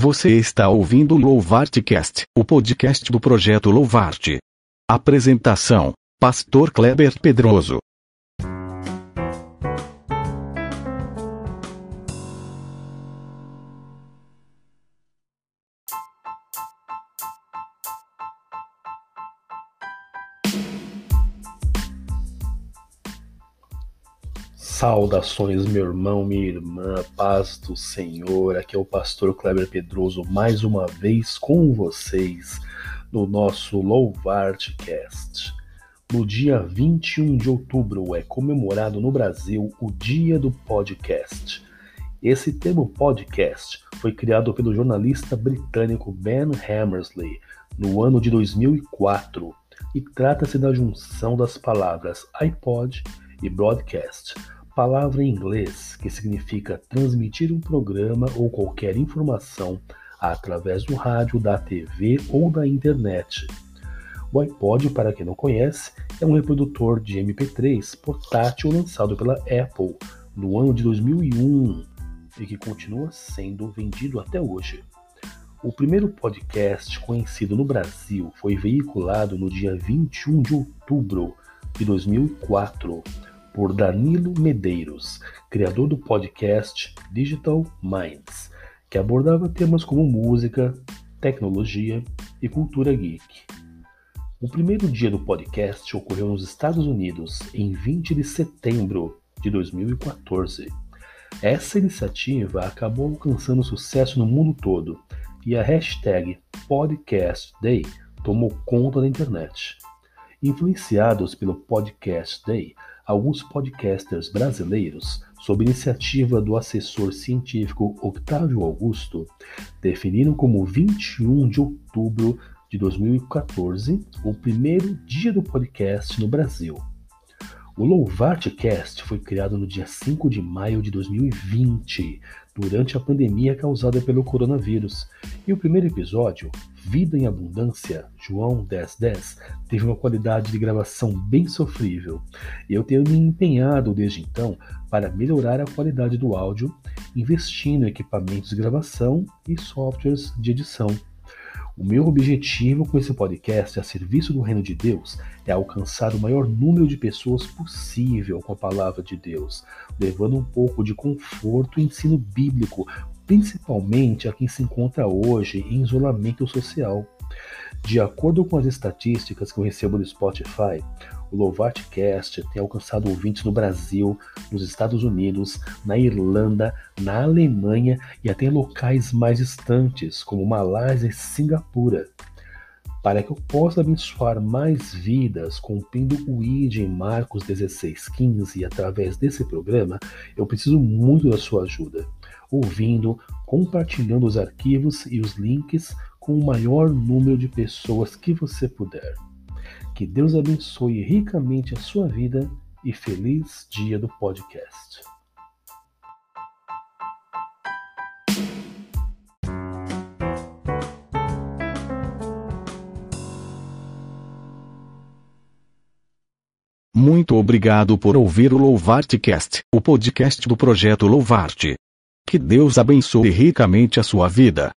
Você está ouvindo o Louvartcast, o podcast do projeto Louvarte. Apresentação: Pastor Kleber Pedroso. Saudações, meu irmão, minha irmã, paz do Senhor. Aqui é o pastor Kleber Pedroso, mais uma vez com vocês no nosso Louvartcast. No dia 21 de outubro é comemorado no Brasil o Dia do Podcast. Esse termo podcast foi criado pelo jornalista britânico Ben Hammersley no ano de 2004 e trata-se da junção das palavras iPod e broadcast palavra em inglês que significa transmitir um programa ou qualquer informação através do rádio, da TV ou da internet. O iPod, para quem não conhece, é um reprodutor de MP3 portátil lançado pela Apple no ano de 2001 e que continua sendo vendido até hoje. O primeiro podcast conhecido no Brasil foi veiculado no dia 21 de outubro de 2004 por Danilo Medeiros, criador do podcast Digital Minds, que abordava temas como música, tecnologia e cultura geek. O primeiro dia do podcast ocorreu nos Estados Unidos em 20 de setembro de 2014. Essa iniciativa acabou alcançando sucesso no mundo todo e a hashtag Podcast Day tomou conta da internet. Influenciados pelo Podcast Day, alguns podcasters brasileiros, sob iniciativa do assessor científico Octávio Augusto, definiram como 21 de outubro de 2014 o primeiro dia do podcast no Brasil. O Louvartcast foi criado no dia 5 de maio de 2020, durante a pandemia causada pelo coronavírus, e o primeiro episódio, Vida em Abundância, João 1010, teve uma qualidade de gravação bem sofrível. Eu tenho me empenhado desde então para melhorar a qualidade do áudio, investindo em equipamentos de gravação e softwares de edição. O meu objetivo com esse podcast a serviço do Reino de Deus é alcançar o maior número de pessoas possível com a palavra de Deus, levando um pouco de conforto e ensino bíblico, principalmente a quem se encontra hoje em isolamento social. De acordo com as estatísticas que eu recebo do Spotify, o Louvatcast tem alcançado ouvintes no Brasil, nos Estados Unidos, na Irlanda, na Alemanha e até em locais mais distantes, como Malásia e Singapura. Para que eu possa abençoar mais vidas cumprindo o ID em Marcos 16,15 através desse programa, eu preciso muito da sua ajuda, ouvindo, compartilhando os arquivos e os links com o maior número de pessoas que você puder. Que Deus abençoe ricamente a sua vida e feliz dia do podcast. Muito obrigado por ouvir o Louvartcast, o podcast do projeto Louvarte. Que Deus abençoe ricamente a sua vida.